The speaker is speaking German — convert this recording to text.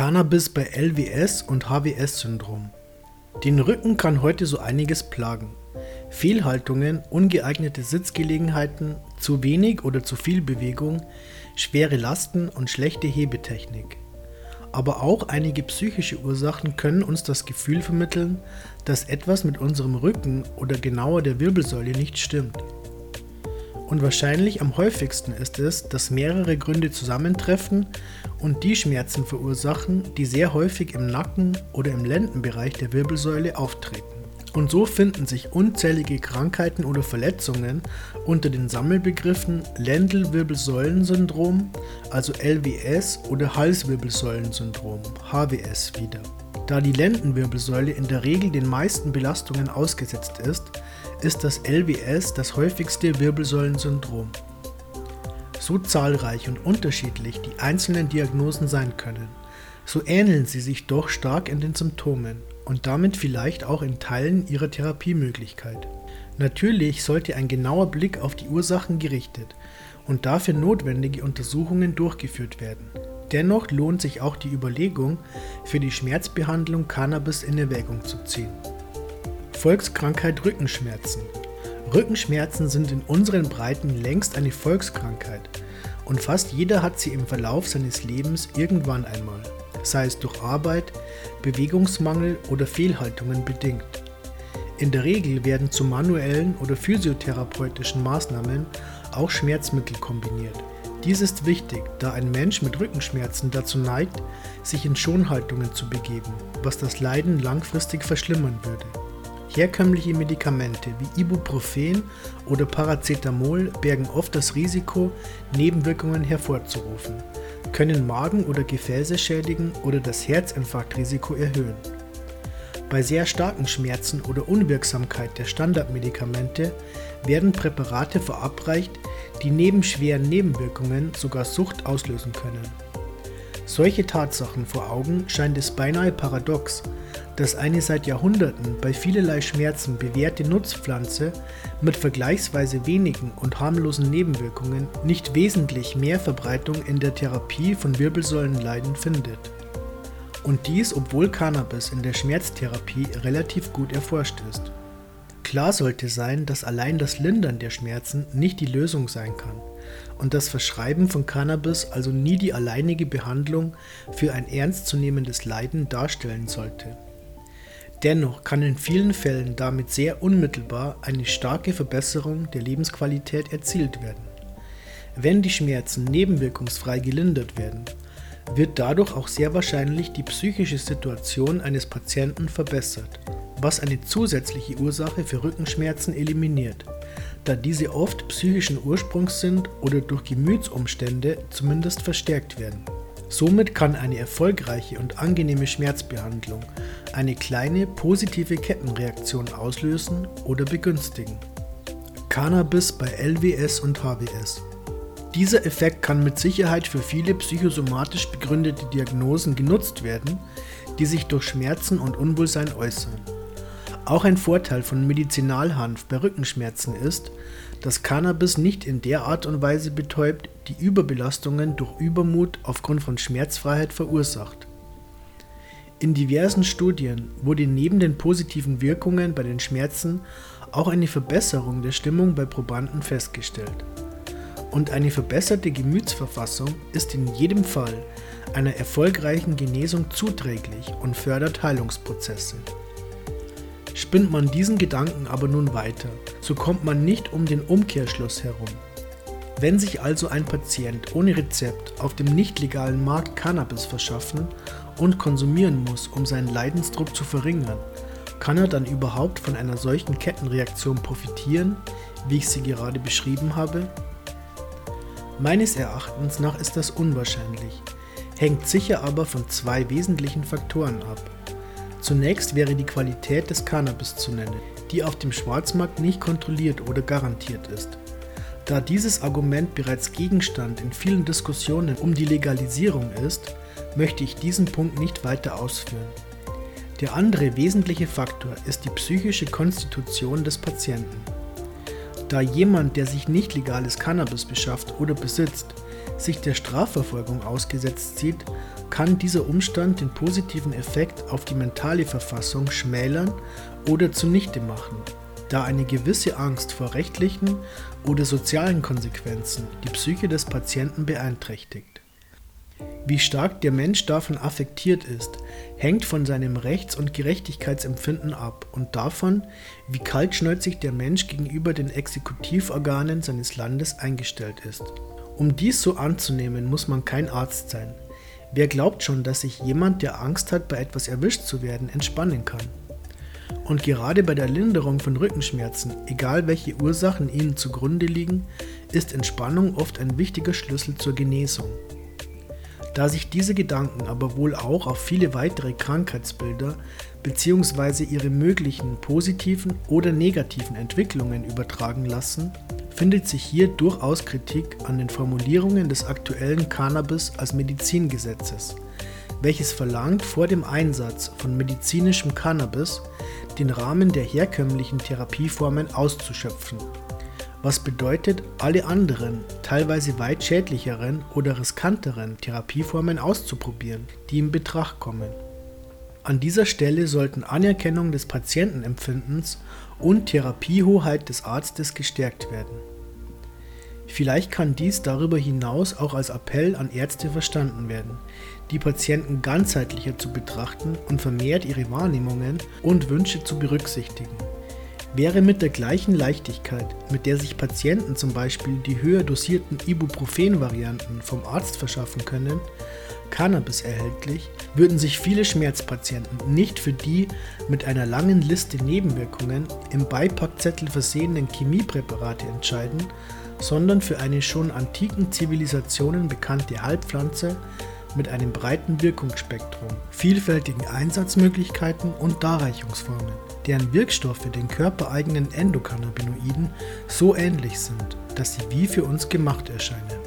Cannabis bei LWS und HWS-Syndrom. Den Rücken kann heute so einiges plagen. Fehlhaltungen, ungeeignete Sitzgelegenheiten, zu wenig oder zu viel Bewegung, schwere Lasten und schlechte Hebetechnik. Aber auch einige psychische Ursachen können uns das Gefühl vermitteln, dass etwas mit unserem Rücken oder genauer der Wirbelsäule nicht stimmt. Und wahrscheinlich am häufigsten ist es, dass mehrere Gründe zusammentreffen und die Schmerzen verursachen, die sehr häufig im Nacken oder im Lendenbereich der Wirbelsäule auftreten. Und so finden sich unzählige Krankheiten oder Verletzungen unter den Sammelbegriffen Lendelwirbelsäulensyndrom, also LWS oder Halswirbelsäulensyndrom, HWS wieder. Da die Lendenwirbelsäule in der Regel den meisten Belastungen ausgesetzt ist, ist das LWS das häufigste Wirbelsäulensyndrom. So zahlreich und unterschiedlich die einzelnen Diagnosen sein können, so ähneln sie sich doch stark in den Symptomen und damit vielleicht auch in Teilen ihrer Therapiemöglichkeit. Natürlich sollte ein genauer Blick auf die Ursachen gerichtet und dafür notwendige Untersuchungen durchgeführt werden. Dennoch lohnt sich auch die Überlegung, für die Schmerzbehandlung Cannabis in Erwägung zu ziehen. Volkskrankheit Rückenschmerzen. Rückenschmerzen sind in unseren Breiten längst eine Volkskrankheit und fast jeder hat sie im Verlauf seines Lebens irgendwann einmal, sei es durch Arbeit, Bewegungsmangel oder Fehlhaltungen bedingt. In der Regel werden zu manuellen oder physiotherapeutischen Maßnahmen auch Schmerzmittel kombiniert. Dies ist wichtig, da ein Mensch mit Rückenschmerzen dazu neigt, sich in Schonhaltungen zu begeben, was das Leiden langfristig verschlimmern würde. Herkömmliche Medikamente wie Ibuprofen oder Paracetamol bergen oft das Risiko, Nebenwirkungen hervorzurufen, können Magen oder Gefäße schädigen oder das Herzinfarktrisiko erhöhen. Bei sehr starken Schmerzen oder Unwirksamkeit der Standardmedikamente werden Präparate verabreicht, die neben schweren Nebenwirkungen sogar Sucht auslösen können. Solche Tatsachen vor Augen scheint es beinahe paradox, dass eine seit Jahrhunderten bei vielerlei Schmerzen bewährte Nutzpflanze mit vergleichsweise wenigen und harmlosen Nebenwirkungen nicht wesentlich mehr Verbreitung in der Therapie von Wirbelsäulenleiden findet. Und dies, obwohl Cannabis in der Schmerztherapie relativ gut erforscht ist. Klar sollte sein, dass allein das Lindern der Schmerzen nicht die Lösung sein kann und das Verschreiben von Cannabis also nie die alleinige Behandlung für ein ernstzunehmendes Leiden darstellen sollte. Dennoch kann in vielen Fällen damit sehr unmittelbar eine starke Verbesserung der Lebensqualität erzielt werden. Wenn die Schmerzen nebenwirkungsfrei gelindert werden, wird dadurch auch sehr wahrscheinlich die psychische Situation eines Patienten verbessert, was eine zusätzliche Ursache für Rückenschmerzen eliminiert, da diese oft psychischen Ursprungs sind oder durch Gemütsumstände zumindest verstärkt werden. Somit kann eine erfolgreiche und angenehme Schmerzbehandlung eine kleine positive Kettenreaktion auslösen oder begünstigen. Cannabis bei LWS und HWS. Dieser Effekt kann mit Sicherheit für viele psychosomatisch begründete Diagnosen genutzt werden, die sich durch Schmerzen und Unwohlsein äußern. Auch ein Vorteil von Medizinalhanf bei Rückenschmerzen ist, dass Cannabis nicht in der Art und Weise betäubt, die Überbelastungen durch Übermut aufgrund von Schmerzfreiheit verursacht. In diversen Studien wurde neben den positiven Wirkungen bei den Schmerzen auch eine Verbesserung der Stimmung bei Probanden festgestellt. Und eine verbesserte Gemütsverfassung ist in jedem Fall einer erfolgreichen Genesung zuträglich und fördert Heilungsprozesse. Spinnt man diesen Gedanken aber nun weiter, so kommt man nicht um den Umkehrschluss herum. Wenn sich also ein Patient ohne Rezept auf dem nicht legalen Markt Cannabis verschaffen und konsumieren muss, um seinen Leidensdruck zu verringern, kann er dann überhaupt von einer solchen Kettenreaktion profitieren, wie ich sie gerade beschrieben habe? Meines Erachtens nach ist das unwahrscheinlich, hängt sicher aber von zwei wesentlichen Faktoren ab. Zunächst wäre die Qualität des Cannabis zu nennen, die auf dem Schwarzmarkt nicht kontrolliert oder garantiert ist. Da dieses Argument bereits Gegenstand in vielen Diskussionen um die Legalisierung ist, möchte ich diesen Punkt nicht weiter ausführen. Der andere wesentliche Faktor ist die psychische Konstitution des Patienten. Da jemand, der sich nicht legales Cannabis beschafft oder besitzt, sich der Strafverfolgung ausgesetzt sieht, kann dieser Umstand den positiven Effekt auf die mentale Verfassung schmälern oder zunichte machen, da eine gewisse Angst vor rechtlichen oder sozialen Konsequenzen die Psyche des Patienten beeinträchtigt. Wie stark der Mensch davon affektiert ist, hängt von seinem Rechts- und Gerechtigkeitsempfinden ab und davon, wie kaltschnäuzig der Mensch gegenüber den Exekutivorganen seines Landes eingestellt ist. Um dies so anzunehmen, muss man kein Arzt sein. Wer glaubt schon, dass sich jemand, der Angst hat, bei etwas erwischt zu werden, entspannen kann? Und gerade bei der Linderung von Rückenschmerzen, egal welche Ursachen ihnen zugrunde liegen, ist Entspannung oft ein wichtiger Schlüssel zur Genesung. Da sich diese Gedanken aber wohl auch auf viele weitere Krankheitsbilder bzw. ihre möglichen positiven oder negativen Entwicklungen übertragen lassen, findet sich hier durchaus Kritik an den Formulierungen des aktuellen Cannabis als Medizingesetzes, welches verlangt, vor dem Einsatz von medizinischem Cannabis den Rahmen der herkömmlichen Therapieformen auszuschöpfen. Was bedeutet, alle anderen, teilweise weit schädlicheren oder riskanteren Therapieformen auszuprobieren, die in Betracht kommen. An dieser Stelle sollten Anerkennung des Patientenempfindens und Therapiehoheit des Arztes gestärkt werden. Vielleicht kann dies darüber hinaus auch als Appell an Ärzte verstanden werden, die Patienten ganzheitlicher zu betrachten und vermehrt ihre Wahrnehmungen und Wünsche zu berücksichtigen. Wäre mit der gleichen Leichtigkeit, mit der sich Patienten zum Beispiel die höher dosierten Ibuprofen-Varianten vom Arzt verschaffen können, Cannabis erhältlich, würden sich viele Schmerzpatienten nicht für die mit einer langen Liste Nebenwirkungen im Beipackzettel versehenen Chemiepräparate entscheiden, sondern für eine schon antiken Zivilisationen bekannte Heilpflanze mit einem breiten Wirkungsspektrum, vielfältigen Einsatzmöglichkeiten und Darreichungsformen, deren Wirkstoffe den körpereigenen Endokannabinoiden so ähnlich sind, dass sie wie für uns gemacht erscheinen.